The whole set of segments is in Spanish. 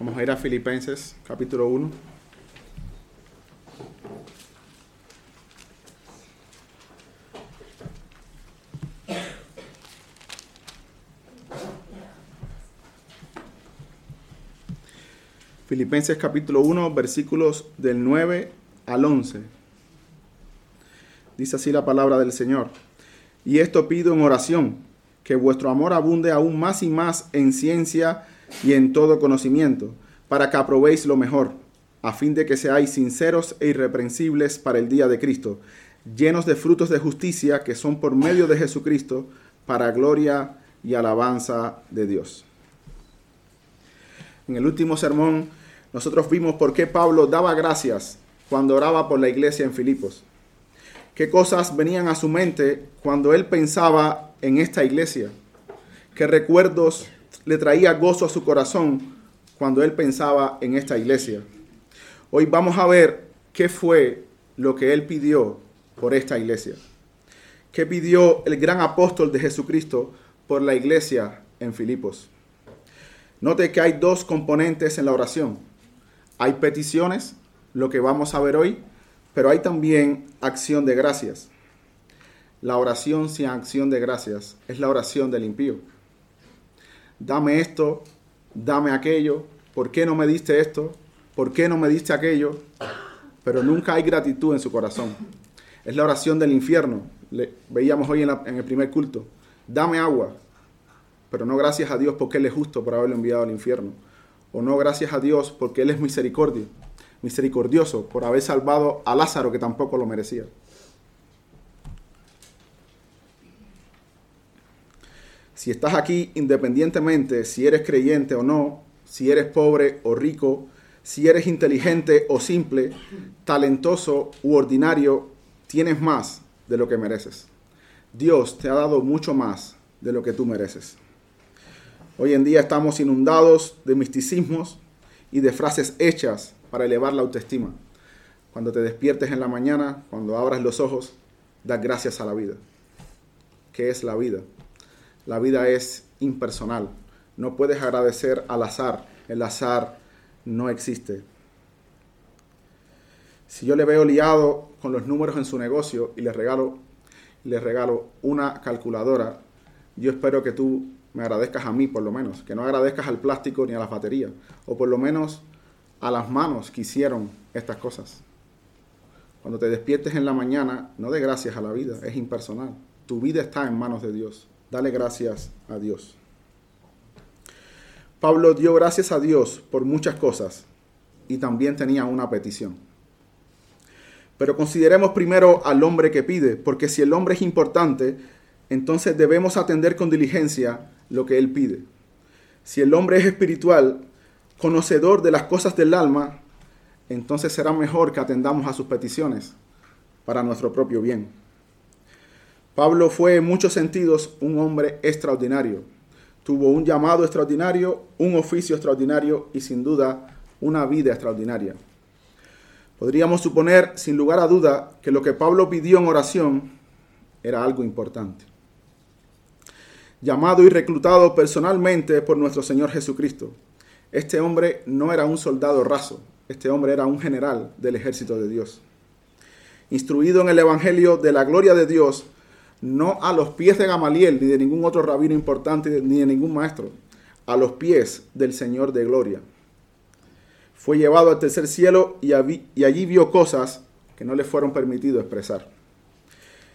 Vamos a ir a Filipenses capítulo 1. Filipenses capítulo 1, versículos del 9 al 11. Dice así la palabra del Señor. Y esto pido en oración, que vuestro amor abunde aún más y más en ciencia y en todo conocimiento, para que aprobéis lo mejor, a fin de que seáis sinceros e irreprensibles para el día de Cristo, llenos de frutos de justicia que son por medio de Jesucristo, para gloria y alabanza de Dios. En el último sermón nosotros vimos por qué Pablo daba gracias cuando oraba por la iglesia en Filipos. Qué cosas venían a su mente cuando él pensaba en esta iglesia. Qué recuerdos le traía gozo a su corazón cuando él pensaba en esta iglesia. Hoy vamos a ver qué fue lo que él pidió por esta iglesia. ¿Qué pidió el gran apóstol de Jesucristo por la iglesia en Filipos? Note que hay dos componentes en la oración. Hay peticiones, lo que vamos a ver hoy, pero hay también acción de gracias. La oración sin acción de gracias es la oración del impío. Dame esto, dame aquello, ¿por qué no me diste esto? ¿Por qué no me diste aquello? Pero nunca hay gratitud en su corazón. Es la oración del infierno. Le, veíamos hoy en, en el primer culto. Dame agua, pero no gracias a Dios porque Él es justo por haberlo enviado al infierno. O no gracias a Dios porque Él es misericordia, misericordioso por haber salvado a Lázaro que tampoco lo merecía. Si estás aquí independientemente si eres creyente o no, si eres pobre o rico, si eres inteligente o simple, talentoso u ordinario, tienes más de lo que mereces. Dios te ha dado mucho más de lo que tú mereces. Hoy en día estamos inundados de misticismos y de frases hechas para elevar la autoestima. Cuando te despiertes en la mañana, cuando abras los ojos, da gracias a la vida. ¿Qué es la vida? La vida es impersonal. No puedes agradecer al azar. El azar no existe. Si yo le veo liado con los números en su negocio y le regalo, le regalo una calculadora, yo espero que tú me agradezcas a mí por lo menos, que no agradezcas al plástico ni a las baterías, o por lo menos a las manos que hicieron estas cosas. Cuando te despiertes en la mañana, no de gracias a la vida, es impersonal. Tu vida está en manos de Dios. Dale gracias a Dios. Pablo dio gracias a Dios por muchas cosas y también tenía una petición. Pero consideremos primero al hombre que pide, porque si el hombre es importante, entonces debemos atender con diligencia lo que Él pide. Si el hombre es espiritual, conocedor de las cosas del alma, entonces será mejor que atendamos a sus peticiones para nuestro propio bien. Pablo fue en muchos sentidos un hombre extraordinario. Tuvo un llamado extraordinario, un oficio extraordinario y sin duda una vida extraordinaria. Podríamos suponer, sin lugar a duda, que lo que Pablo pidió en oración era algo importante llamado y reclutado personalmente por nuestro Señor Jesucristo. Este hombre no era un soldado raso, este hombre era un general del ejército de Dios. Instruido en el Evangelio de la gloria de Dios, no a los pies de Gamaliel, ni de ningún otro rabino importante, ni de ningún maestro, a los pies del Señor de gloria. Fue llevado al tercer cielo y, allí vio cosas que no le fueron permitido expresar.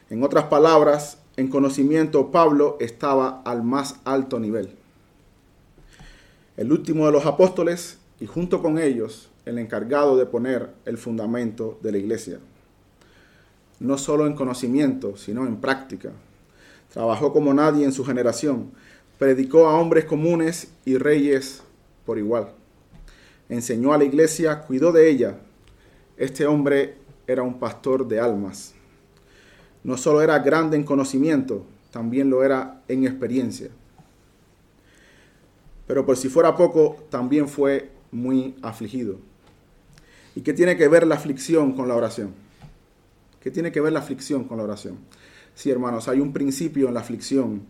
En otras palabras, en conocimiento Pablo estaba al más alto nivel. El último de los apóstoles y junto con ellos el encargado de poner el fundamento de la iglesia. No solo en conocimiento, sino en práctica. Trabajó como nadie en su generación. Predicó a hombres comunes y reyes por igual. Enseñó a la iglesia, cuidó de ella. Este hombre era un pastor de almas no solo era grande en conocimiento, también lo era en experiencia. Pero por si fuera poco, también fue muy afligido. ¿Y qué tiene que ver la aflicción con la oración? ¿Qué tiene que ver la aflicción con la oración? Sí, hermanos, hay un principio en la aflicción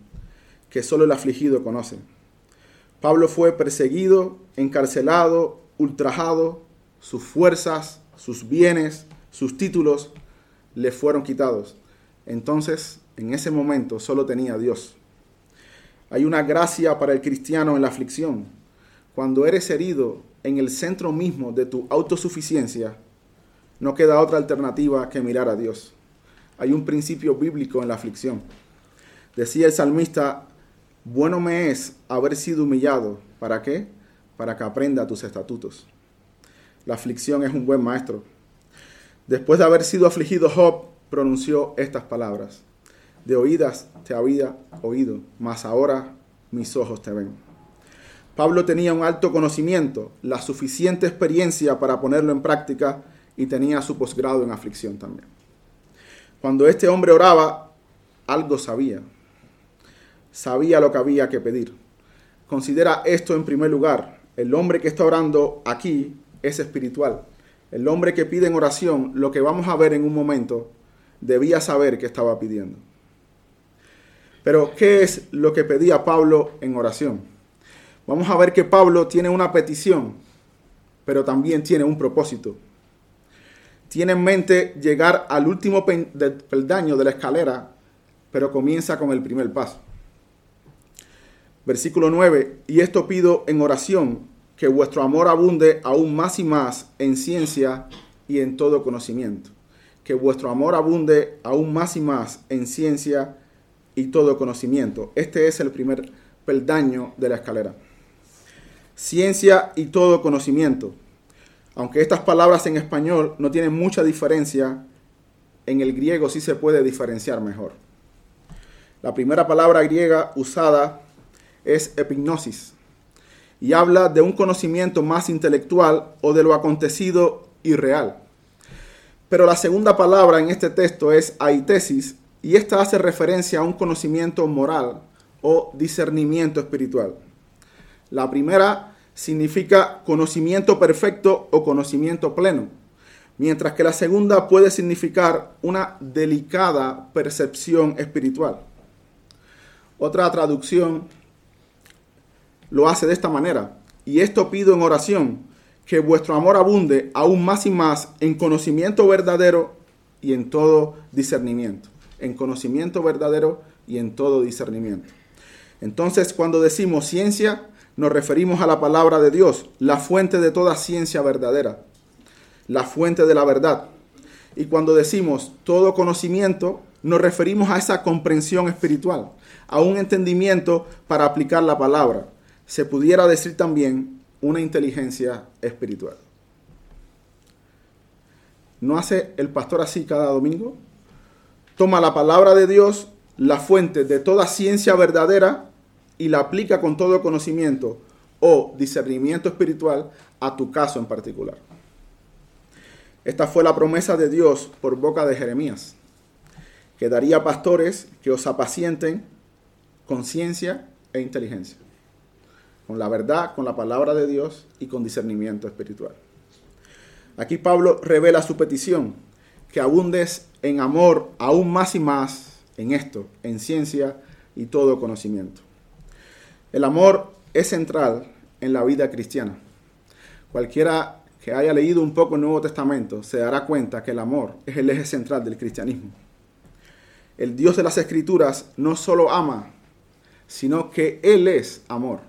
que solo el afligido conoce. Pablo fue perseguido, encarcelado, ultrajado, sus fuerzas, sus bienes, sus títulos le fueron quitados. Entonces, en ese momento solo tenía Dios. Hay una gracia para el cristiano en la aflicción. Cuando eres herido en el centro mismo de tu autosuficiencia, no queda otra alternativa que mirar a Dios. Hay un principio bíblico en la aflicción. Decía el salmista, bueno me es haber sido humillado. ¿Para qué? Para que aprenda tus estatutos. La aflicción es un buen maestro. Después de haber sido afligido, Job pronunció estas palabras. De oídas te había oído, mas ahora mis ojos te ven. Pablo tenía un alto conocimiento, la suficiente experiencia para ponerlo en práctica y tenía su posgrado en aflicción también. Cuando este hombre oraba, algo sabía. Sabía lo que había que pedir. Considera esto en primer lugar. El hombre que está orando aquí es espiritual. El hombre que pide en oración, lo que vamos a ver en un momento, debía saber que estaba pidiendo. Pero, ¿qué es lo que pedía Pablo en oración? Vamos a ver que Pablo tiene una petición, pero también tiene un propósito. Tiene en mente llegar al último peldaño de la escalera, pero comienza con el primer paso. Versículo 9, y esto pido en oración, que vuestro amor abunde aún más y más en ciencia y en todo conocimiento. Que vuestro amor abunde aún más y más en ciencia y todo conocimiento. Este es el primer peldaño de la escalera. Ciencia y todo conocimiento. Aunque estas palabras en español no tienen mucha diferencia, en el griego sí se puede diferenciar mejor. La primera palabra griega usada es epignosis y habla de un conocimiento más intelectual o de lo acontecido y real. Pero la segunda palabra en este texto es aitesis y esta hace referencia a un conocimiento moral o discernimiento espiritual. La primera significa conocimiento perfecto o conocimiento pleno, mientras que la segunda puede significar una delicada percepción espiritual. Otra traducción lo hace de esta manera, y esto pido en oración, que vuestro amor abunde aún más y más en conocimiento verdadero y en todo discernimiento en conocimiento verdadero y en todo discernimiento. Entonces, cuando decimos ciencia, nos referimos a la palabra de Dios, la fuente de toda ciencia verdadera, la fuente de la verdad. Y cuando decimos todo conocimiento, nos referimos a esa comprensión espiritual, a un entendimiento para aplicar la palabra. Se pudiera decir también una inteligencia espiritual. ¿No hace el pastor así cada domingo? toma la palabra de Dios, la fuente de toda ciencia verdadera, y la aplica con todo conocimiento o discernimiento espiritual a tu caso en particular. Esta fue la promesa de Dios por boca de Jeremías, que daría pastores que os apacienten con ciencia e inteligencia, con la verdad, con la palabra de Dios y con discernimiento espiritual. Aquí Pablo revela su petición, que abundes en amor aún más y más en esto, en ciencia y todo conocimiento. El amor es central en la vida cristiana. Cualquiera que haya leído un poco el Nuevo Testamento se dará cuenta que el amor es el eje central del cristianismo. El Dios de las Escrituras no solo ama, sino que Él es amor.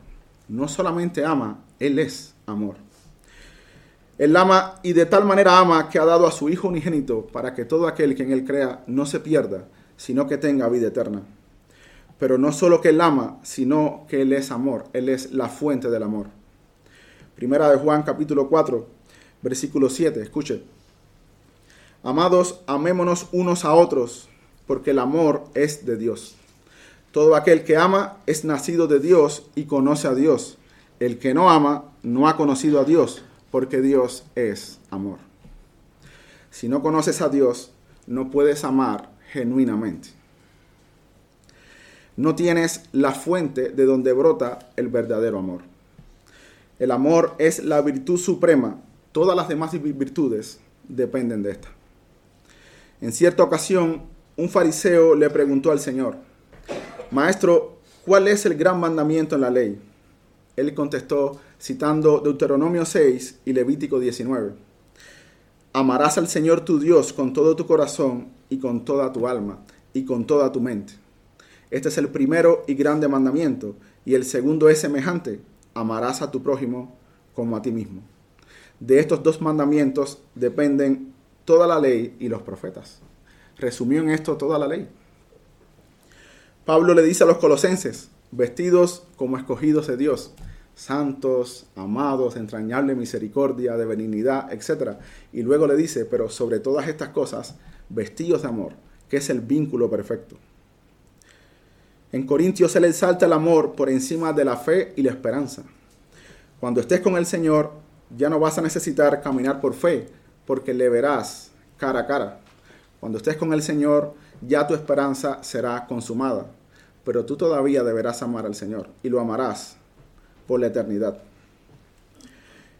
No solamente ama, Él es amor. Él ama y de tal manera ama que ha dado a su Hijo unigénito para que todo aquel que en Él crea no se pierda, sino que tenga vida eterna. Pero no solo que Él ama, sino que Él es amor, Él es la fuente del amor. Primera de Juan capítulo 4, versículo 7, escuche. Amados, amémonos unos a otros, porque el amor es de Dios. Todo aquel que ama es nacido de Dios y conoce a Dios. El que no ama no ha conocido a Dios porque Dios es amor. Si no conoces a Dios, no puedes amar genuinamente. No tienes la fuente de donde brota el verdadero amor. El amor es la virtud suprema. Todas las demás virtudes dependen de esta. En cierta ocasión, un fariseo le preguntó al Señor, Maestro, ¿cuál es el gran mandamiento en la ley? Él contestó citando Deuteronomio 6 y Levítico 19. Amarás al Señor tu Dios con todo tu corazón y con toda tu alma y con toda tu mente. Este es el primero y grande mandamiento, y el segundo es semejante, amarás a tu prójimo como a ti mismo. De estos dos mandamientos dependen toda la ley y los profetas. Resumió en esto toda la ley. Pablo le dice a los colosenses, vestidos como escogidos de Dios, santos, amados, entrañable misericordia, de benignidad, etc. Y luego le dice, pero sobre todas estas cosas, vestidos de amor, que es el vínculo perfecto. En Corintios se le exalta el amor por encima de la fe y la esperanza. Cuando estés con el Señor, ya no vas a necesitar caminar por fe, porque le verás cara a cara. Cuando estés con el Señor, ya tu esperanza será consumada, pero tú todavía deberás amar al Señor y lo amarás por la eternidad.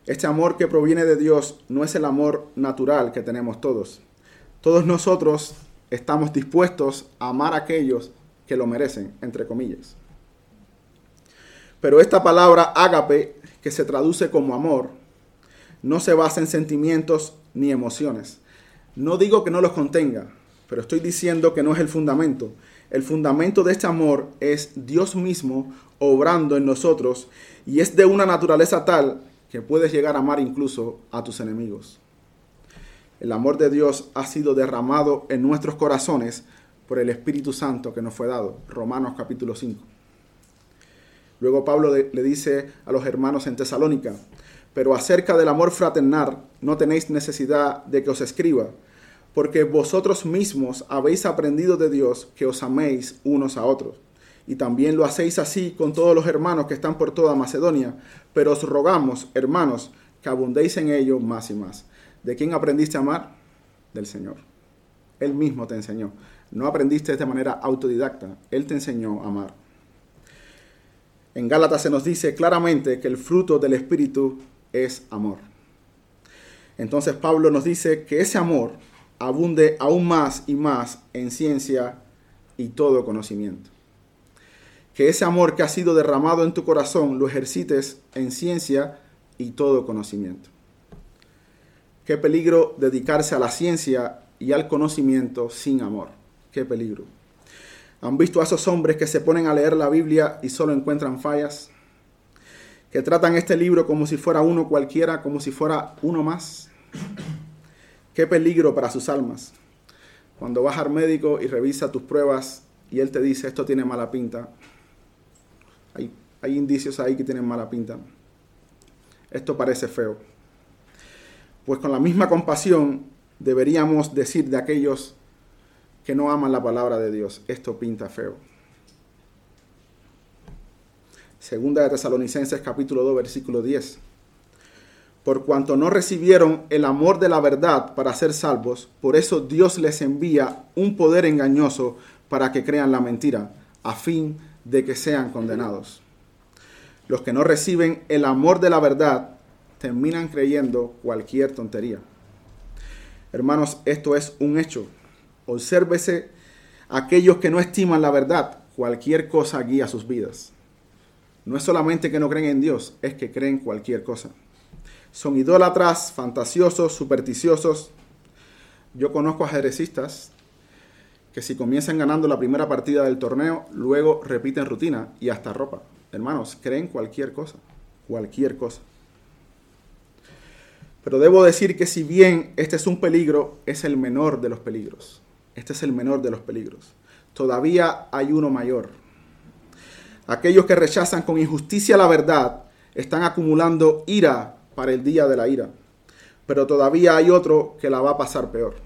Este amor que proviene de Dios no es el amor natural que tenemos todos. Todos nosotros estamos dispuestos a amar a aquellos que lo merecen, entre comillas. Pero esta palabra ágape, que se traduce como amor, no se basa en sentimientos ni emociones. No digo que no los contenga, pero estoy diciendo que no es el fundamento. El fundamento de este amor es Dios mismo obrando en nosotros y es de una naturaleza tal que puedes llegar a amar incluso a tus enemigos. El amor de Dios ha sido derramado en nuestros corazones por el Espíritu Santo que nos fue dado. Romanos capítulo 5. Luego Pablo le dice a los hermanos en Tesalónica, pero acerca del amor fraternal no tenéis necesidad de que os escriba porque vosotros mismos habéis aprendido de Dios que os améis unos a otros. Y también lo hacéis así con todos los hermanos que están por toda Macedonia. Pero os rogamos, hermanos, que abundéis en ello más y más. ¿De quién aprendiste a amar? Del Señor. Él mismo te enseñó. No aprendiste de manera autodidacta. Él te enseñó a amar. En Gálatas se nos dice claramente que el fruto del Espíritu es amor. Entonces Pablo nos dice que ese amor abunde aún más y más en ciencia y todo conocimiento. Que ese amor que ha sido derramado en tu corazón lo ejercites en ciencia y todo conocimiento. Qué peligro dedicarse a la ciencia y al conocimiento sin amor. Qué peligro. ¿Han visto a esos hombres que se ponen a leer la Biblia y solo encuentran fallas? Que tratan este libro como si fuera uno cualquiera, como si fuera uno más. Qué peligro para sus almas. Cuando vas al médico y revisa tus pruebas y él te dice esto tiene mala pinta, hay, hay indicios ahí que tienen mala pinta. Esto parece feo. Pues con la misma compasión deberíamos decir de aquellos que no aman la palabra de Dios, esto pinta feo. Segunda de Tesalonicenses capítulo 2 versículo 10 por cuanto no recibieron el amor de la verdad para ser salvos, por eso Dios les envía un poder engañoso para que crean la mentira, a fin de que sean condenados. Los que no reciben el amor de la verdad terminan creyendo cualquier tontería. Hermanos, esto es un hecho. Obsérvese aquellos que no estiman la verdad, cualquier cosa guía sus vidas. No es solamente que no creen en Dios, es que creen cualquier cosa son idólatras, fantasiosos, supersticiosos. Yo conozco ajedrecistas que si comienzan ganando la primera partida del torneo, luego repiten rutina y hasta ropa. Hermanos, creen cualquier cosa, cualquier cosa. Pero debo decir que si bien este es un peligro, es el menor de los peligros. Este es el menor de los peligros. Todavía hay uno mayor. Aquellos que rechazan con injusticia la verdad están acumulando ira para el día de la ira. Pero todavía hay otro que la va a pasar peor.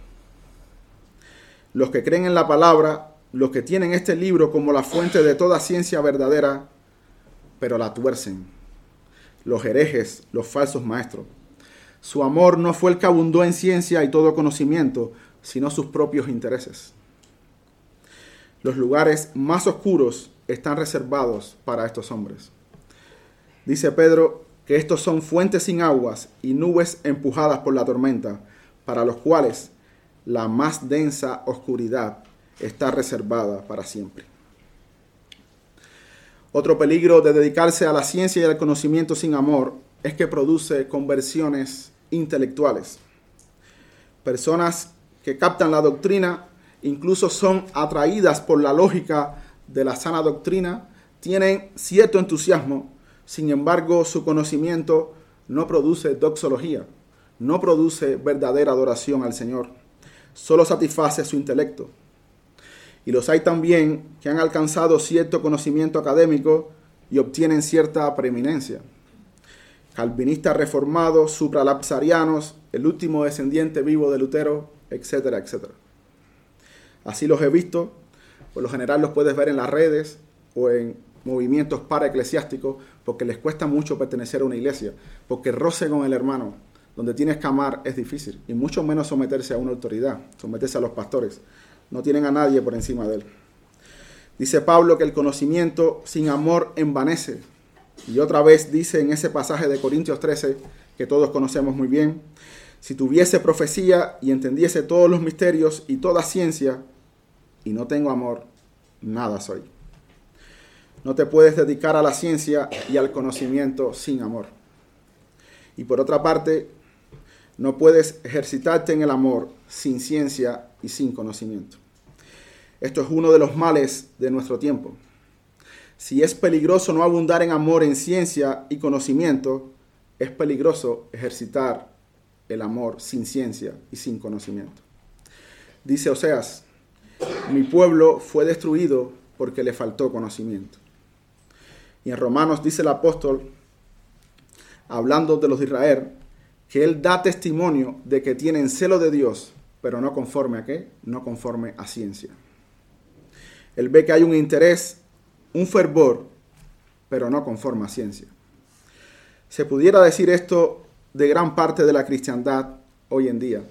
Los que creen en la palabra, los que tienen este libro como la fuente de toda ciencia verdadera, pero la tuercen. Los herejes, los falsos maestros. Su amor no fue el que abundó en ciencia y todo conocimiento, sino sus propios intereses. Los lugares más oscuros están reservados para estos hombres. Dice Pedro, que estos son fuentes sin aguas y nubes empujadas por la tormenta, para los cuales la más densa oscuridad está reservada para siempre. Otro peligro de dedicarse a la ciencia y al conocimiento sin amor es que produce conversiones intelectuales. Personas que captan la doctrina, incluso son atraídas por la lógica de la sana doctrina, tienen cierto entusiasmo, sin embargo su conocimiento no produce doxología, no produce verdadera adoración al Señor, solo satisface su intelecto. Y los hay también que han alcanzado cierto conocimiento académico y obtienen cierta preeminencia. Calvinistas reformados, supralapsarianos, el último descendiente vivo de Lutero, etcétera, etcétera. Así los he visto, por lo general los puedes ver en las redes o en movimientos para eclesiásticos, porque les cuesta mucho pertenecer a una iglesia, porque roce con el hermano, donde tienes que amar es difícil, y mucho menos someterse a una autoridad, someterse a los pastores. No tienen a nadie por encima de él. Dice Pablo que el conocimiento sin amor envanece. Y otra vez dice en ese pasaje de Corintios 13, que todos conocemos muy bien, si tuviese profecía y entendiese todos los misterios y toda ciencia, y no tengo amor, nada soy. No te puedes dedicar a la ciencia y al conocimiento sin amor. Y por otra parte, no puedes ejercitarte en el amor sin ciencia y sin conocimiento. Esto es uno de los males de nuestro tiempo. Si es peligroso no abundar en amor, en ciencia y conocimiento, es peligroso ejercitar el amor sin ciencia y sin conocimiento. Dice Oseas, mi pueblo fue destruido porque le faltó conocimiento. Y en Romanos dice el apóstol, hablando de los de Israel, que él da testimonio de que tienen celo de Dios, pero no conforme a qué? No conforme a ciencia. Él ve que hay un interés, un fervor, pero no conforme a ciencia. Se pudiera decir esto de gran parte de la cristiandad hoy en día.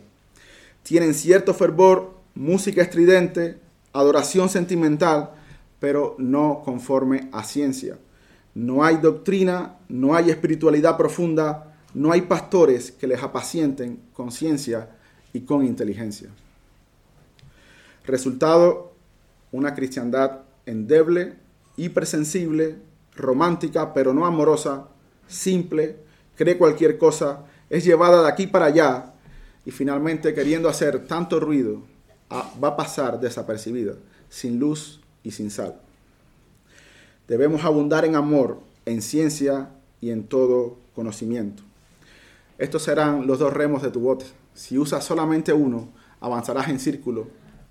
Tienen cierto fervor, música estridente, adoración sentimental, pero no conforme a ciencia. No hay doctrina, no hay espiritualidad profunda, no hay pastores que les apacienten con ciencia y con inteligencia. Resultado, una cristiandad endeble, hipersensible, romántica, pero no amorosa, simple, cree cualquier cosa, es llevada de aquí para allá y finalmente queriendo hacer tanto ruido, va a pasar desapercibida, sin luz y sin sal. Debemos abundar en amor, en ciencia y en todo conocimiento. Estos serán los dos remos de tu bote. Si usas solamente uno, avanzarás en círculo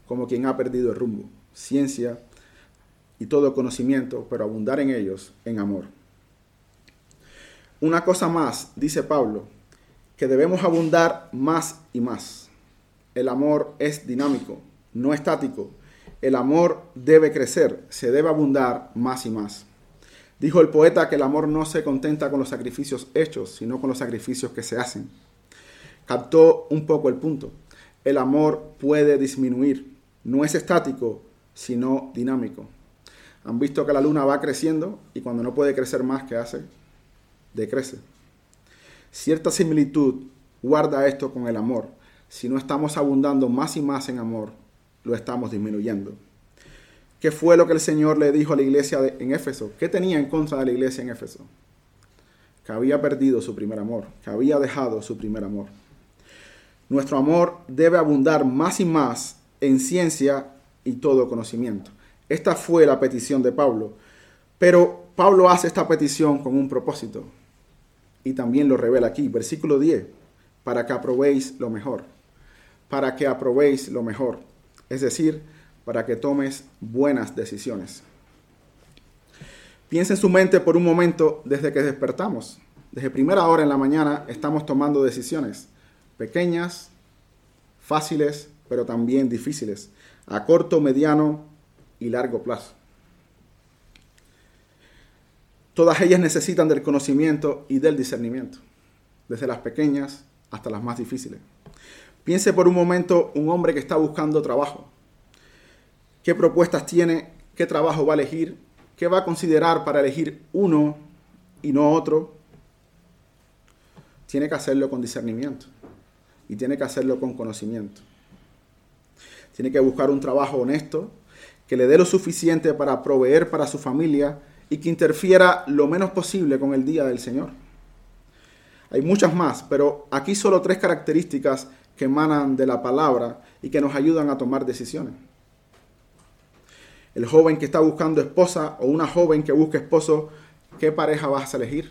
como quien ha perdido el rumbo. Ciencia y todo conocimiento, pero abundar en ellos en amor. Una cosa más, dice Pablo, que debemos abundar más y más. El amor es dinámico, no estático. El amor debe crecer, se debe abundar más y más. Dijo el poeta que el amor no se contenta con los sacrificios hechos, sino con los sacrificios que se hacen. Captó un poco el punto. El amor puede disminuir, no es estático, sino dinámico. Han visto que la luna va creciendo y cuando no puede crecer más, ¿qué hace? Decrece. Cierta similitud guarda esto con el amor. Si no estamos abundando más y más en amor, lo estamos disminuyendo. ¿Qué fue lo que el Señor le dijo a la iglesia en Éfeso? ¿Qué tenía en contra de la iglesia en Éfeso? Que había perdido su primer amor, que había dejado su primer amor. Nuestro amor debe abundar más y más en ciencia y todo conocimiento. Esta fue la petición de Pablo. Pero Pablo hace esta petición con un propósito. Y también lo revela aquí, versículo 10, para que aprobéis lo mejor. Para que aprobéis lo mejor es decir, para que tomes buenas decisiones. Piensa en su mente por un momento desde que despertamos. Desde primera hora en la mañana estamos tomando decisiones pequeñas, fáciles, pero también difíciles, a corto, mediano y largo plazo. Todas ellas necesitan del conocimiento y del discernimiento, desde las pequeñas hasta las más difíciles. Piense por un momento un hombre que está buscando trabajo. ¿Qué propuestas tiene? ¿Qué trabajo va a elegir? ¿Qué va a considerar para elegir uno y no otro? Tiene que hacerlo con discernimiento y tiene que hacerlo con conocimiento. Tiene que buscar un trabajo honesto que le dé lo suficiente para proveer para su familia y que interfiera lo menos posible con el día del Señor. Hay muchas más, pero aquí solo tres características que emanan de la palabra y que nos ayudan a tomar decisiones. El joven que está buscando esposa o una joven que busca esposo, ¿qué pareja vas a elegir?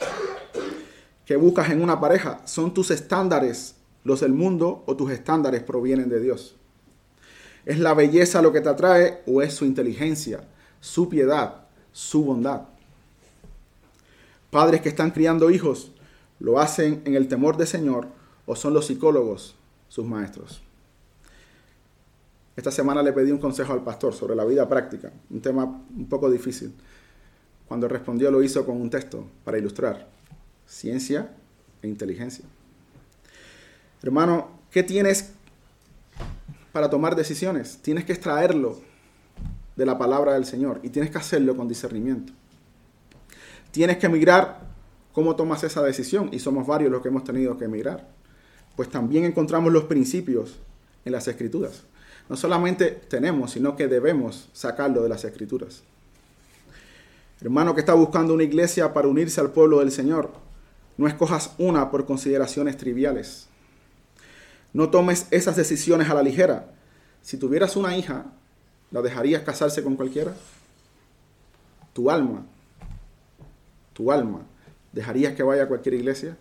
¿Qué buscas en una pareja? ¿Son tus estándares los del mundo o tus estándares provienen de Dios? ¿Es la belleza lo que te atrae o es su inteligencia, su piedad, su bondad? Padres que están criando hijos, ¿lo hacen en el temor del Señor o son los psicólogos sus maestros? Esta semana le pedí un consejo al pastor sobre la vida práctica, un tema un poco difícil. Cuando respondió lo hizo con un texto para ilustrar ciencia e inteligencia. Hermano, ¿qué tienes para tomar decisiones? Tienes que extraerlo de la palabra del Señor y tienes que hacerlo con discernimiento. Tienes que emigrar cómo tomas esa decisión y somos varios los que hemos tenido que emigrar. Pues también encontramos los principios en las escrituras. No solamente tenemos, sino que debemos sacarlo de las escrituras. Hermano que está buscando una iglesia para unirse al pueblo del Señor, no escojas una por consideraciones triviales. No tomes esas decisiones a la ligera. Si tuvieras una hija, ¿la dejarías casarse con cualquiera? Tu alma, tu alma, ¿dejarías que vaya a cualquier iglesia?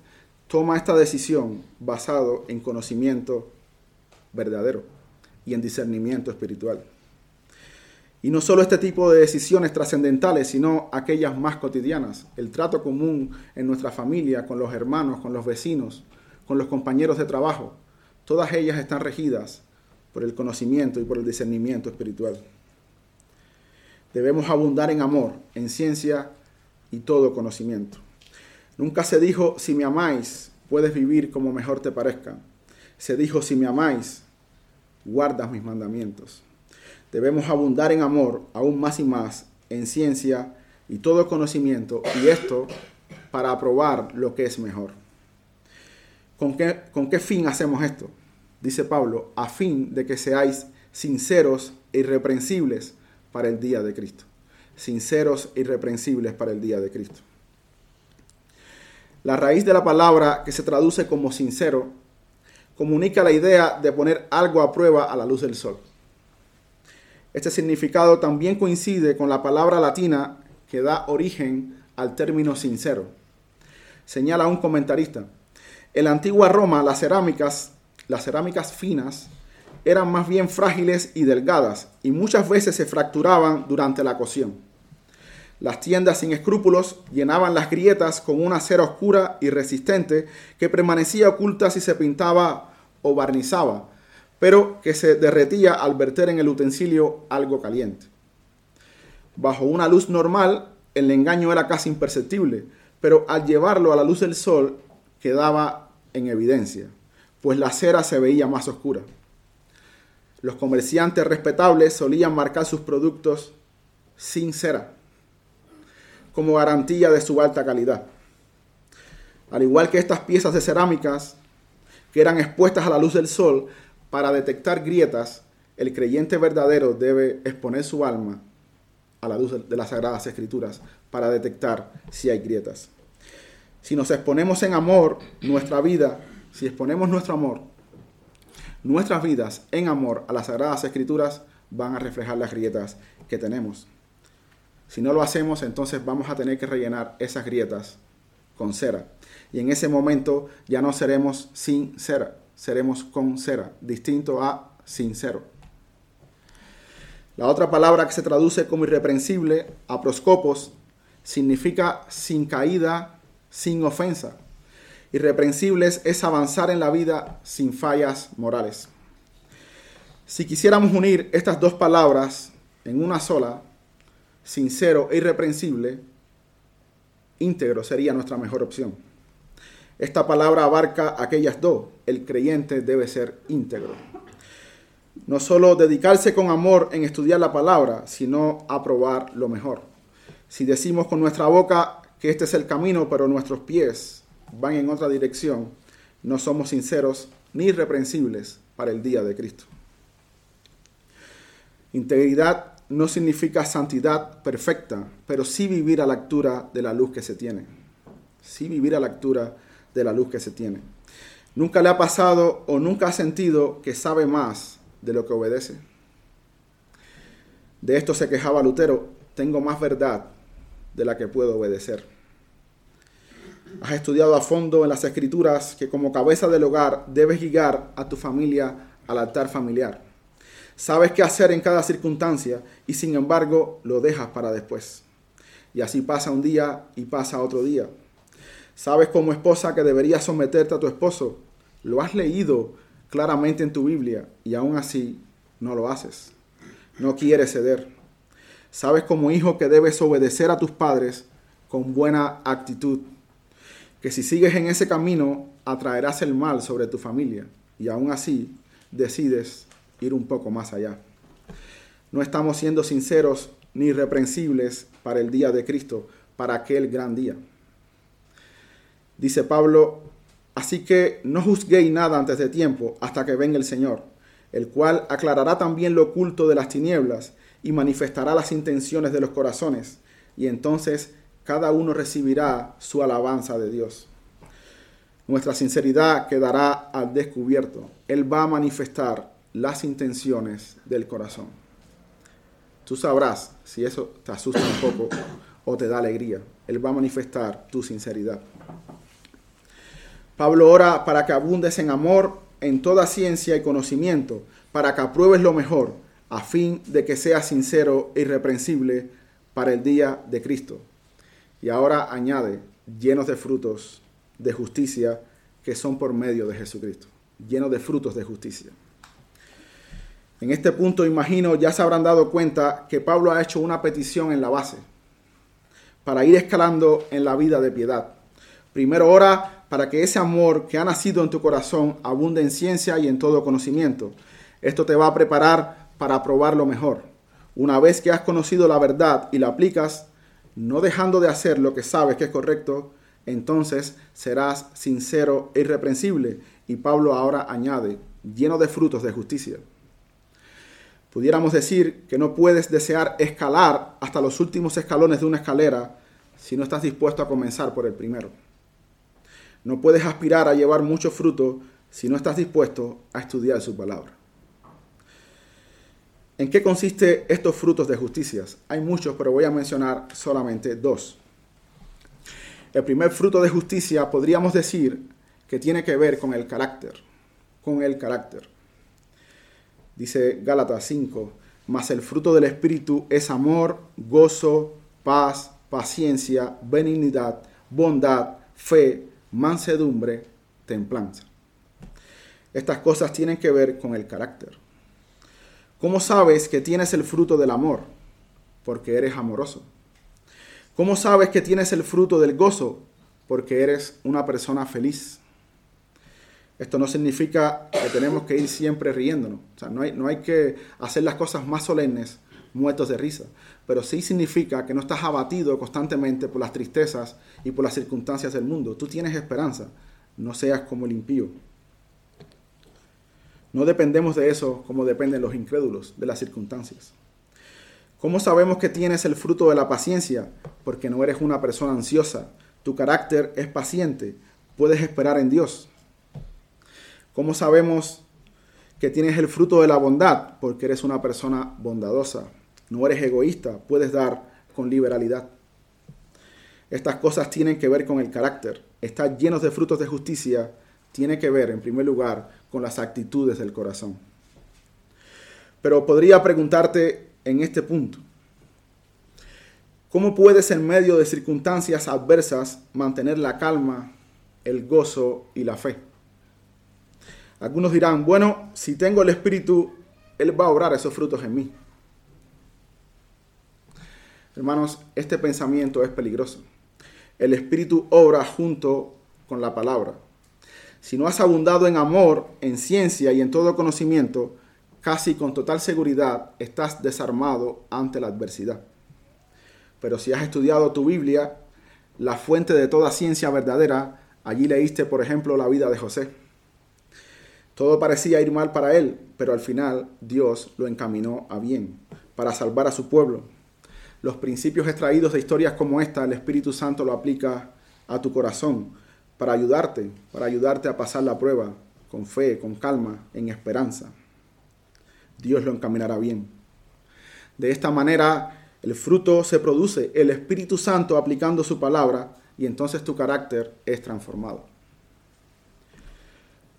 Toma esta decisión basado en conocimiento verdadero y en discernimiento espiritual. Y no solo este tipo de decisiones trascendentales, sino aquellas más cotidianas, el trato común en nuestra familia, con los hermanos, con los vecinos, con los compañeros de trabajo, todas ellas están regidas por el conocimiento y por el discernimiento espiritual. Debemos abundar en amor, en ciencia y todo conocimiento. Nunca se dijo, si me amáis, puedes vivir como mejor te parezca. Se dijo, si me amáis, guardas mis mandamientos. Debemos abundar en amor aún más y más, en ciencia y todo conocimiento, y esto para aprobar lo que es mejor. ¿Con qué, ¿Con qué fin hacemos esto? Dice Pablo, a fin de que seáis sinceros e irreprensibles para el día de Cristo. Sinceros e irreprensibles para el día de Cristo. La raíz de la palabra que se traduce como sincero comunica la idea de poner algo a prueba a la luz del sol. Este significado también coincide con la palabra latina que da origen al término sincero. Señala un comentarista. En la antigua Roma las cerámicas, las cerámicas finas, eran más bien frágiles y delgadas y muchas veces se fracturaban durante la cocción. Las tiendas sin escrúpulos llenaban las grietas con una cera oscura y resistente que permanecía oculta si se pintaba o barnizaba, pero que se derretía al verter en el utensilio algo caliente. Bajo una luz normal, el engaño era casi imperceptible, pero al llevarlo a la luz del sol quedaba en evidencia, pues la cera se veía más oscura. Los comerciantes respetables solían marcar sus productos sin cera, como garantía de su alta calidad. Al igual que estas piezas de cerámicas que eran expuestas a la luz del sol, para detectar grietas, el creyente verdadero debe exponer su alma a la luz de las Sagradas Escrituras para detectar si hay grietas. Si nos exponemos en amor, nuestra vida, si exponemos nuestro amor, nuestras vidas en amor a las Sagradas Escrituras, van a reflejar las grietas que tenemos. Si no lo hacemos, entonces vamos a tener que rellenar esas grietas con cera. Y en ese momento ya no seremos sin cera, seremos con cera, distinto a sincero. La otra palabra que se traduce como irreprensible, aproscopos, significa sin caída, sin ofensa. Irreprensibles es avanzar en la vida sin fallas morales. Si quisiéramos unir estas dos palabras en una sola, sincero e irreprensible, íntegro sería nuestra mejor opción. Esta palabra abarca aquellas dos. El creyente debe ser íntegro. No solo dedicarse con amor en estudiar la palabra, sino aprobar lo mejor. Si decimos con nuestra boca que este es el camino, pero nuestros pies van en otra dirección, no somos sinceros ni irreprensibles para el día de Cristo. Integridad no significa santidad perfecta, pero sí vivir a la altura de la luz que se tiene. Sí vivir a la altura de la luz que se tiene. Nunca le ha pasado o nunca ha sentido que sabe más de lo que obedece. De esto se quejaba Lutero, tengo más verdad de la que puedo obedecer. Has estudiado a fondo en las escrituras que como cabeza del hogar debes guiar a tu familia al altar familiar. Sabes qué hacer en cada circunstancia y sin embargo lo dejas para después. Y así pasa un día y pasa otro día. Sabes como esposa que deberías someterte a tu esposo. Lo has leído claramente en tu Biblia y aún así no lo haces. No quieres ceder. Sabes como hijo que debes obedecer a tus padres con buena actitud. Que si sigues en ese camino atraerás el mal sobre tu familia y aún así decides ir un poco más allá. No estamos siendo sinceros ni irreprensibles para el día de Cristo, para aquel gran día. Dice Pablo, así que no juzguéis nada antes de tiempo hasta que venga el Señor, el cual aclarará también lo oculto de las tinieblas y manifestará las intenciones de los corazones, y entonces cada uno recibirá su alabanza de Dios. Nuestra sinceridad quedará al descubierto. Él va a manifestar las intenciones del corazón. Tú sabrás si eso te asusta un poco o te da alegría. Él va a manifestar tu sinceridad. Pablo ora para que abundes en amor, en toda ciencia y conocimiento, para que apruebes lo mejor, a fin de que seas sincero e irreprensible para el día de Cristo. Y ahora añade, llenos de frutos de justicia que son por medio de Jesucristo, llenos de frutos de justicia. En este punto, imagino, ya se habrán dado cuenta que Pablo ha hecho una petición en la base para ir escalando en la vida de piedad. Primero ora para que ese amor que ha nacido en tu corazón abunde en ciencia y en todo conocimiento. Esto te va a preparar para probar lo mejor. Una vez que has conocido la verdad y la aplicas, no dejando de hacer lo que sabes que es correcto, entonces serás sincero e irreprensible. Y Pablo ahora añade, lleno de frutos de justicia. Pudiéramos decir que no puedes desear escalar hasta los últimos escalones de una escalera si no estás dispuesto a comenzar por el primero. No puedes aspirar a llevar mucho fruto si no estás dispuesto a estudiar su palabra. ¿En qué consiste estos frutos de justicia? Hay muchos, pero voy a mencionar solamente dos. El primer fruto de justicia podríamos decir que tiene que ver con el carácter, con el carácter. Dice Gálatas 5, mas el fruto del Espíritu es amor, gozo, paz, paciencia, benignidad, bondad, fe, mansedumbre, templanza. Estas cosas tienen que ver con el carácter. ¿Cómo sabes que tienes el fruto del amor? Porque eres amoroso. ¿Cómo sabes que tienes el fruto del gozo? Porque eres una persona feliz. Esto no significa que tenemos que ir siempre riéndonos. O sea, no hay, no hay que hacer las cosas más solemnes muertos de risa. Pero sí significa que no estás abatido constantemente por las tristezas y por las circunstancias del mundo. Tú tienes esperanza. No seas como el impío. No dependemos de eso como dependen los incrédulos, de las circunstancias. ¿Cómo sabemos que tienes el fruto de la paciencia? Porque no eres una persona ansiosa. Tu carácter es paciente. Puedes esperar en Dios. ¿Cómo sabemos que tienes el fruto de la bondad? Porque eres una persona bondadosa. No eres egoísta, puedes dar con liberalidad. Estas cosas tienen que ver con el carácter. Estar llenos de frutos de justicia tiene que ver, en primer lugar, con las actitudes del corazón. Pero podría preguntarte en este punto, ¿cómo puedes en medio de circunstancias adversas mantener la calma, el gozo y la fe? Algunos dirán, bueno, si tengo el Espíritu, Él va a obrar esos frutos en mí. Hermanos, este pensamiento es peligroso. El Espíritu obra junto con la palabra. Si no has abundado en amor, en ciencia y en todo conocimiento, casi con total seguridad estás desarmado ante la adversidad. Pero si has estudiado tu Biblia, la fuente de toda ciencia verdadera, allí leíste, por ejemplo, la vida de José. Todo parecía ir mal para él, pero al final Dios lo encaminó a bien para salvar a su pueblo. Los principios extraídos de historias como esta, el Espíritu Santo lo aplica a tu corazón para ayudarte, para ayudarte a pasar la prueba con fe, con calma, en esperanza. Dios lo encaminará bien. De esta manera, el fruto se produce, el Espíritu Santo aplicando su palabra, y entonces tu carácter es transformado.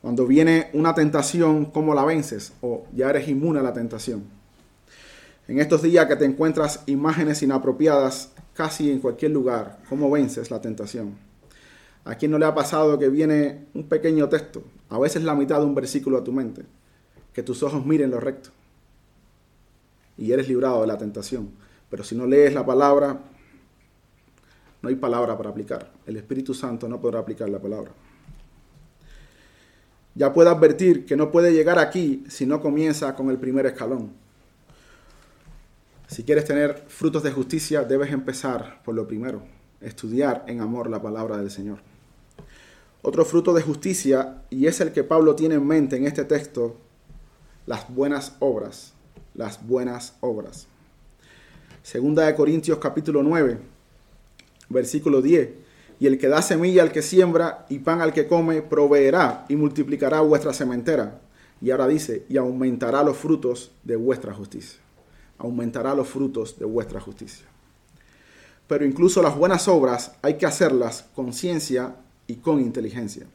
Cuando viene una tentación, ¿cómo la vences? O ya eres inmune a la tentación. En estos días que te encuentras imágenes inapropiadas casi en cualquier lugar, ¿cómo vences la tentación? ¿A quién no le ha pasado que viene un pequeño texto, a veces la mitad de un versículo a tu mente, que tus ojos miren lo recto y eres librado de la tentación? Pero si no lees la palabra, no hay palabra para aplicar. El Espíritu Santo no podrá aplicar la palabra ya puede advertir que no puede llegar aquí si no comienza con el primer escalón. Si quieres tener frutos de justicia, debes empezar por lo primero, estudiar en amor la palabra del Señor. Otro fruto de justicia, y es el que Pablo tiene en mente en este texto, las buenas obras, las buenas obras. Segunda de Corintios capítulo 9, versículo 10 y el que da semilla al que siembra y pan al que come, proveerá y multiplicará vuestra sementera. Y ahora dice, y aumentará los frutos de vuestra justicia. Aumentará los frutos de vuestra justicia. Pero incluso las buenas obras hay que hacerlas con ciencia y con inteligencia.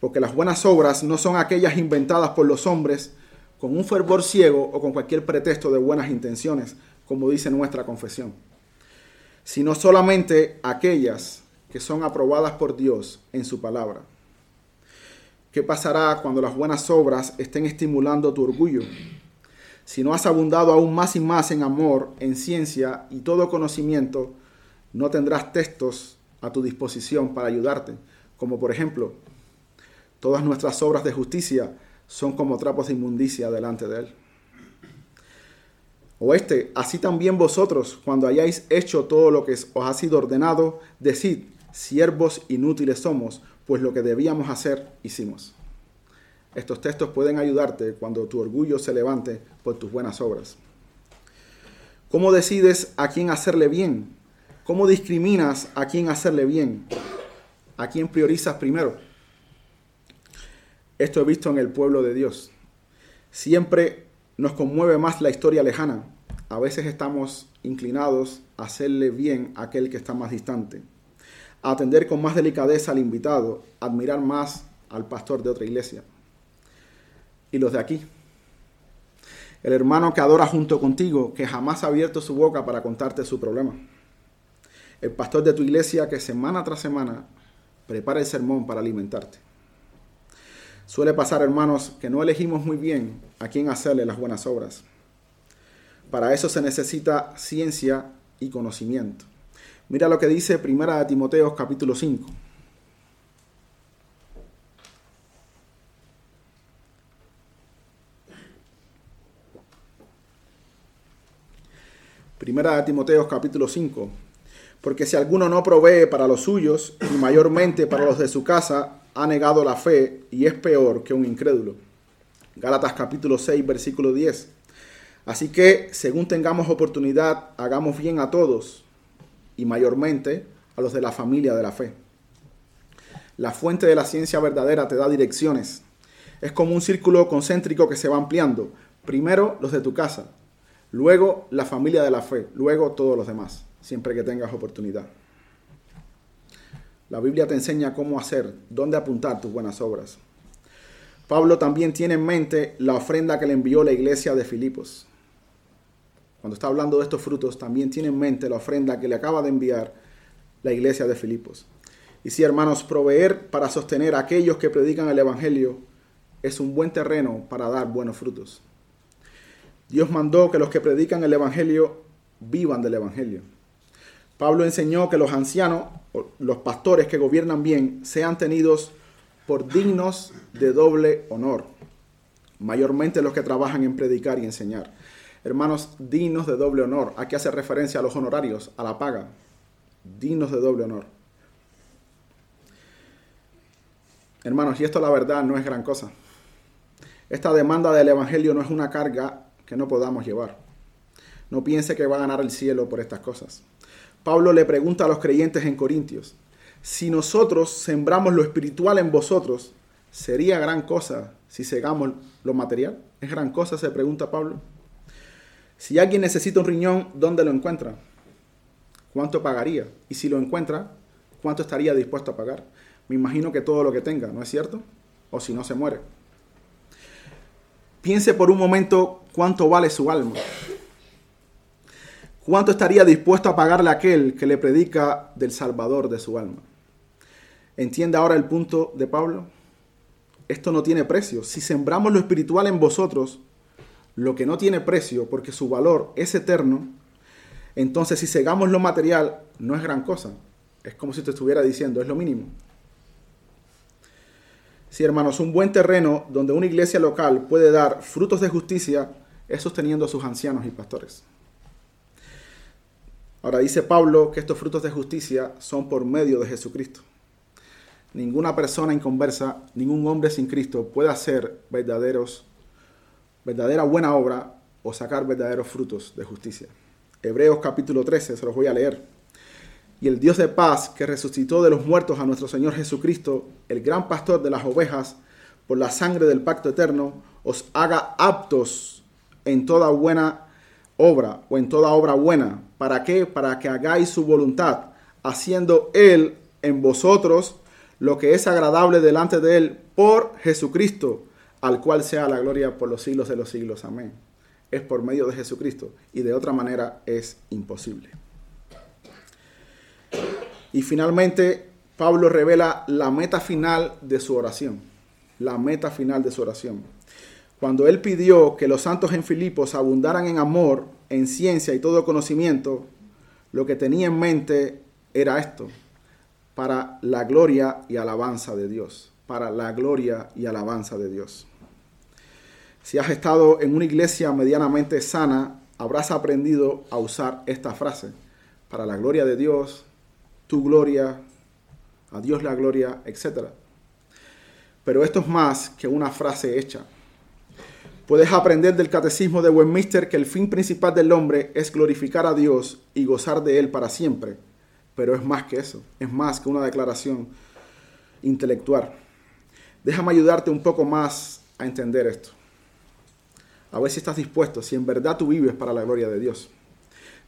Porque las buenas obras no son aquellas inventadas por los hombres con un fervor ciego o con cualquier pretexto de buenas intenciones, como dice nuestra confesión, sino solamente aquellas que son aprobadas por Dios en su palabra. ¿Qué pasará cuando las buenas obras estén estimulando tu orgullo? Si no has abundado aún más y más en amor, en ciencia y todo conocimiento, no tendrás textos a tu disposición para ayudarte, como por ejemplo, todas nuestras obras de justicia son como trapos de inmundicia delante de Él. O este, así también vosotros, cuando hayáis hecho todo lo que os ha sido ordenado, decid, siervos inútiles somos, pues lo que debíamos hacer, hicimos. Estos textos pueden ayudarte cuando tu orgullo se levante por tus buenas obras. ¿Cómo decides a quién hacerle bien? ¿Cómo discriminas a quién hacerle bien? ¿A quién priorizas primero? Esto he visto en el pueblo de Dios. Siempre nos conmueve más la historia lejana. A veces estamos inclinados a hacerle bien a aquel que está más distante atender con más delicadeza al invitado, admirar más al pastor de otra iglesia. Y los de aquí. El hermano que adora junto contigo, que jamás ha abierto su boca para contarte su problema. El pastor de tu iglesia que semana tras semana prepara el sermón para alimentarte. Suele pasar, hermanos, que no elegimos muy bien a quién hacerle las buenas obras. Para eso se necesita ciencia y conocimiento. Mira lo que dice Primera de Timoteo capítulo 5. Primera de Timoteo capítulo 5. Porque si alguno no provee para los suyos, y mayormente para los de su casa, ha negado la fe y es peor que un incrédulo. Gálatas capítulo 6, versículo 10. Así que, según tengamos oportunidad, hagamos bien a todos y mayormente a los de la familia de la fe. La fuente de la ciencia verdadera te da direcciones. Es como un círculo concéntrico que se va ampliando. Primero los de tu casa, luego la familia de la fe, luego todos los demás, siempre que tengas oportunidad. La Biblia te enseña cómo hacer, dónde apuntar tus buenas obras. Pablo también tiene en mente la ofrenda que le envió la iglesia de Filipos cuando está hablando de estos frutos, también tiene en mente la ofrenda que le acaba de enviar la iglesia de Filipos. Y si, hermanos, proveer para sostener a aquellos que predican el Evangelio es un buen terreno para dar buenos frutos. Dios mandó que los que predican el Evangelio vivan del Evangelio. Pablo enseñó que los ancianos, los pastores que gobiernan bien, sean tenidos por dignos de doble honor, mayormente los que trabajan en predicar y enseñar. Hermanos, dignos de doble honor. Aquí hace referencia a los honorarios, a la paga. Dignos de doble honor. Hermanos, y esto la verdad no es gran cosa. Esta demanda del Evangelio no es una carga que no podamos llevar. No piense que va a ganar el cielo por estas cosas. Pablo le pregunta a los creyentes en Corintios, si nosotros sembramos lo espiritual en vosotros, ¿sería gran cosa si segamos lo material? ¿Es gran cosa? Se pregunta Pablo. Si alguien necesita un riñón, ¿dónde lo encuentra? ¿Cuánto pagaría? Y si lo encuentra, ¿cuánto estaría dispuesto a pagar? Me imagino que todo lo que tenga, ¿no es cierto? O si no se muere. Piense por un momento cuánto vale su alma. ¿Cuánto estaría dispuesto a pagarle aquel que le predica del Salvador de su alma? ¿Entiende ahora el punto de Pablo? Esto no tiene precio. Si sembramos lo espiritual en vosotros, lo que no tiene precio porque su valor es eterno, entonces si segamos lo material, no es gran cosa. Es como si te estuviera diciendo, es lo mínimo. Si hermanos, un buen terreno donde una iglesia local puede dar frutos de justicia es sosteniendo a sus ancianos y pastores. Ahora dice Pablo que estos frutos de justicia son por medio de Jesucristo. Ninguna persona inconversa, ningún hombre sin Cristo puede hacer verdaderos, verdadera buena obra o sacar verdaderos frutos de justicia. Hebreos capítulo 13, se los voy a leer. Y el Dios de paz que resucitó de los muertos a nuestro Señor Jesucristo, el gran pastor de las ovejas, por la sangre del pacto eterno, os haga aptos en toda buena obra o en toda obra buena. ¿Para qué? Para que hagáis su voluntad, haciendo Él en vosotros lo que es agradable delante de Él por Jesucristo, al cual sea la gloria por los siglos de los siglos. Amén. Es por medio de Jesucristo y de otra manera es imposible. Y finalmente, Pablo revela la meta final de su oración. La meta final de su oración cuando él pidió que los santos en Filipos abundaran en amor, en ciencia y todo conocimiento, lo que tenía en mente era esto, para la gloria y alabanza de Dios, para la gloria y alabanza de Dios. Si has estado en una iglesia medianamente sana, habrás aprendido a usar esta frase, para la gloria de Dios, tu gloria, a Dios la gloria, etc. Pero esto es más que una frase hecha Puedes aprender del catecismo de Westminster que el fin principal del hombre es glorificar a Dios y gozar de Él para siempre. Pero es más que eso, es más que una declaración intelectual. Déjame ayudarte un poco más a entender esto. A ver si estás dispuesto, si en verdad tú vives para la gloria de Dios.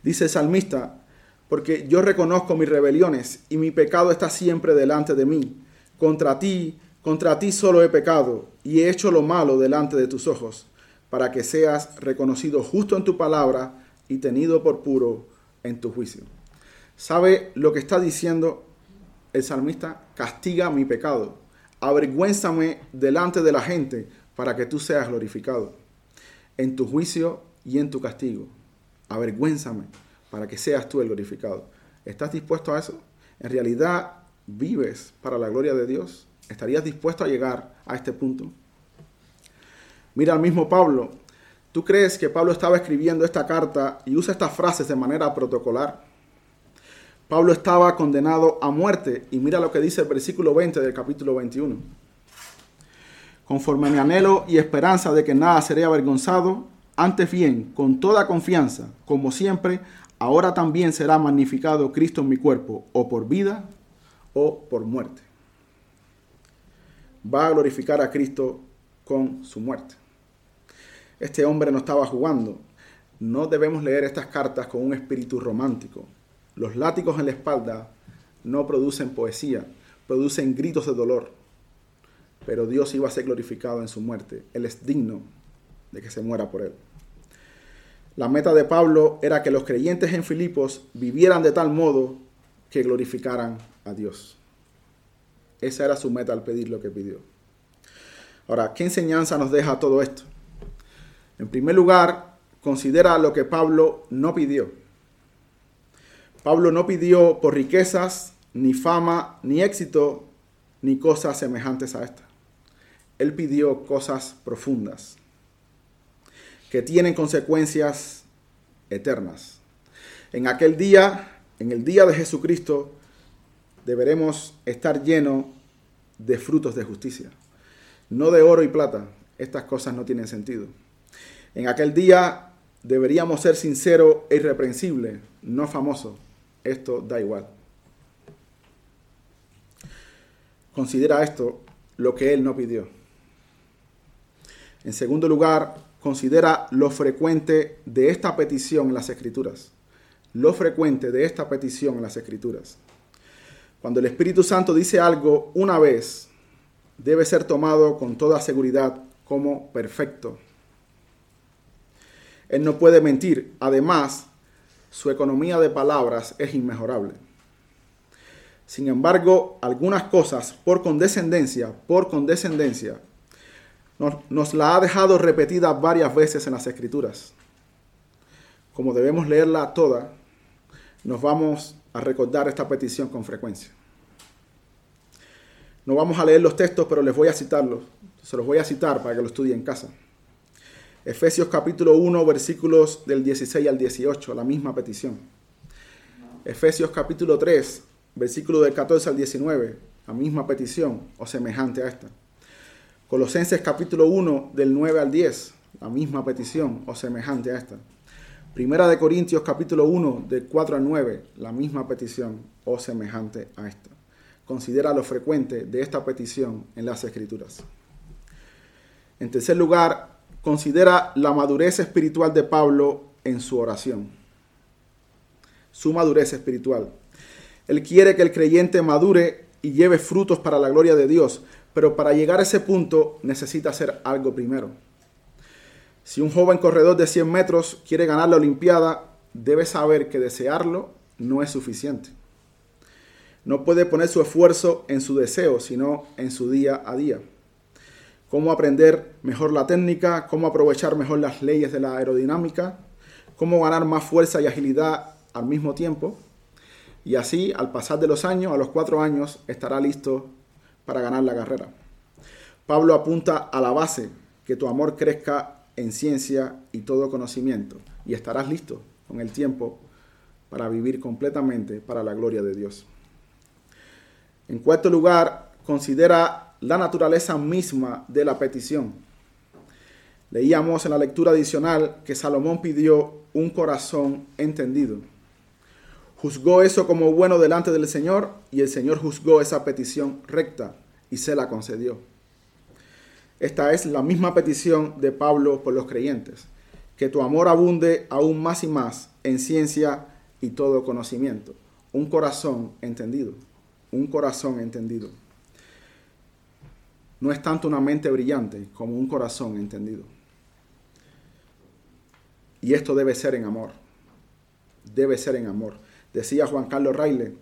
Dice el salmista, porque yo reconozco mis rebeliones y mi pecado está siempre delante de mí. Contra ti, contra ti solo he pecado y he hecho lo malo delante de tus ojos para que seas reconocido justo en tu palabra y tenido por puro en tu juicio. ¿Sabe lo que está diciendo el salmista? Castiga mi pecado. Avergüénzame delante de la gente para que tú seas glorificado en tu juicio y en tu castigo. Avergüénzame para que seas tú el glorificado. ¿Estás dispuesto a eso? ¿En realidad vives para la gloria de Dios? ¿Estarías dispuesto a llegar a este punto? Mira al mismo Pablo. ¿Tú crees que Pablo estaba escribiendo esta carta y usa estas frases de manera protocolar? Pablo estaba condenado a muerte y mira lo que dice el versículo 20 del capítulo 21. Conforme a mi anhelo y esperanza de que nada seré avergonzado, antes bien, con toda confianza, como siempre, ahora también será magnificado Cristo en mi cuerpo, o por vida o por muerte. Va a glorificar a Cristo con su muerte este hombre no estaba jugando. No debemos leer estas cartas con un espíritu romántico. Los látigos en la espalda no producen poesía, producen gritos de dolor. Pero Dios iba a ser glorificado en su muerte. Él es digno de que se muera por él. La meta de Pablo era que los creyentes en Filipos vivieran de tal modo que glorificaran a Dios. Esa era su meta al pedir lo que pidió. Ahora, ¿qué enseñanza nos deja todo esto? En primer lugar, considera lo que Pablo no pidió. Pablo no pidió por riquezas, ni fama, ni éxito, ni cosas semejantes a esta. Él pidió cosas profundas, que tienen consecuencias eternas. En aquel día, en el día de Jesucristo, deberemos estar llenos de frutos de justicia, no de oro y plata. Estas cosas no tienen sentido. En aquel día deberíamos ser sinceros e irreprensibles, no famosos. Esto da igual. Considera esto lo que Él no pidió. En segundo lugar, considera lo frecuente de esta petición en las Escrituras. Lo frecuente de esta petición en las Escrituras. Cuando el Espíritu Santo dice algo una vez, debe ser tomado con toda seguridad como perfecto. Él no puede mentir. Además, su economía de palabras es inmejorable. Sin embargo, algunas cosas por condescendencia, por condescendencia, nos, la ha dejado repetida varias veces en las escrituras. Como debemos leerla toda, nos vamos a recordar esta petición con frecuencia. No vamos a leer los textos, pero les voy a citarlos. Se los voy a citar para que lo estudien en casa. Efesios capítulo 1, versículos del 16 al 18, la misma petición. Efesios capítulo 3, versículo del 14 al 19, la misma petición o semejante a esta. Colosenses capítulo 1, del 9 al 10, la misma petición o semejante a esta. Primera de Corintios capítulo 1, del 4 al 9, la misma petición o semejante a esta. Considera lo frecuente de esta petición en las Escrituras. En tercer lugar, considera la madurez espiritual de Pablo en su oración. Su madurez espiritual. Él quiere que el creyente madure y lleve frutos para la gloria de Dios, pero para llegar a ese punto necesita hacer algo primero. Si un joven corredor de 100 metros quiere ganar la Olimpiada, debe saber que desearlo no es suficiente. No puede poner su esfuerzo en su deseo, sino en su día a día cómo aprender mejor la técnica, cómo aprovechar mejor las leyes de la aerodinámica, cómo ganar más fuerza y agilidad al mismo tiempo. Y así, al pasar de los años, a los cuatro años, estará listo para ganar la carrera. Pablo apunta a la base, que tu amor crezca en ciencia y todo conocimiento, y estarás listo con el tiempo para vivir completamente para la gloria de Dios. En cuarto lugar, considera la naturaleza misma de la petición. Leíamos en la lectura adicional que Salomón pidió un corazón entendido. Juzgó eso como bueno delante del Señor y el Señor juzgó esa petición recta y se la concedió. Esta es la misma petición de Pablo por los creyentes, que tu amor abunde aún más y más en ciencia y todo conocimiento. Un corazón entendido, un corazón entendido no es tanto una mente brillante como un corazón entendido. Y esto debe ser en amor. Debe ser en amor. Decía Juan Carlos Raile,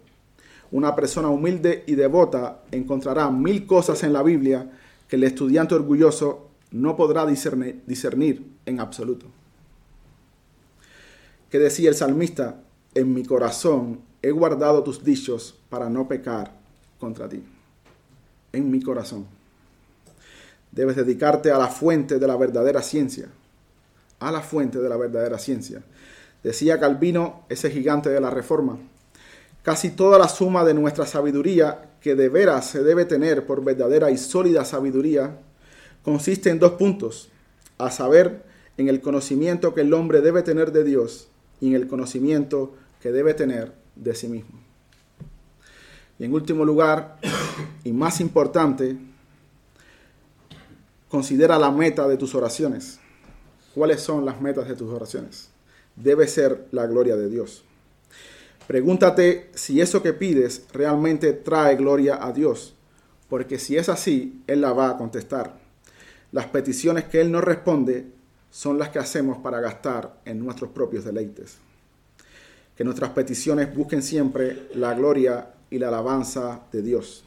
una persona humilde y devota encontrará mil cosas en la Biblia que el estudiante orgulloso no podrá discernir, discernir en absoluto. Que decía el salmista, en mi corazón he guardado tus dichos para no pecar contra ti. En mi corazón. Debes dedicarte a la fuente de la verdadera ciencia. A la fuente de la verdadera ciencia. Decía Calvino, ese gigante de la Reforma, casi toda la suma de nuestra sabiduría, que de veras se debe tener por verdadera y sólida sabiduría, consiste en dos puntos, a saber, en el conocimiento que el hombre debe tener de Dios y en el conocimiento que debe tener de sí mismo. Y en último lugar, y más importante, Considera la meta de tus oraciones. ¿Cuáles son las metas de tus oraciones? Debe ser la gloria de Dios. Pregúntate si eso que pides realmente trae gloria a Dios, porque si es así, Él la va a contestar. Las peticiones que Él no responde son las que hacemos para gastar en nuestros propios deleites. Que nuestras peticiones busquen siempre la gloria y la alabanza de Dios.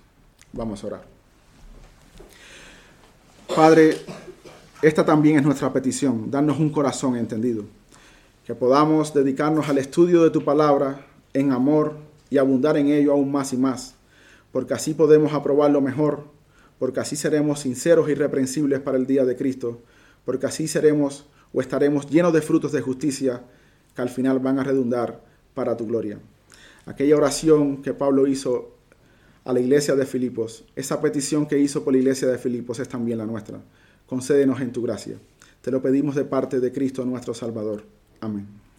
Vamos a orar. Padre, esta también es nuestra petición, darnos un corazón entendido, que podamos dedicarnos al estudio de tu palabra en amor y abundar en ello aún más y más, porque así podemos aprobar lo mejor, porque así seremos sinceros y irreprensibles para el día de Cristo, porque así seremos o estaremos llenos de frutos de justicia que al final van a redundar para tu gloria. Aquella oración que Pablo hizo a la iglesia de Filipos. Esa petición que hizo por la iglesia de Filipos es también la nuestra. Concédenos en tu gracia. Te lo pedimos de parte de Cristo nuestro Salvador. Amén.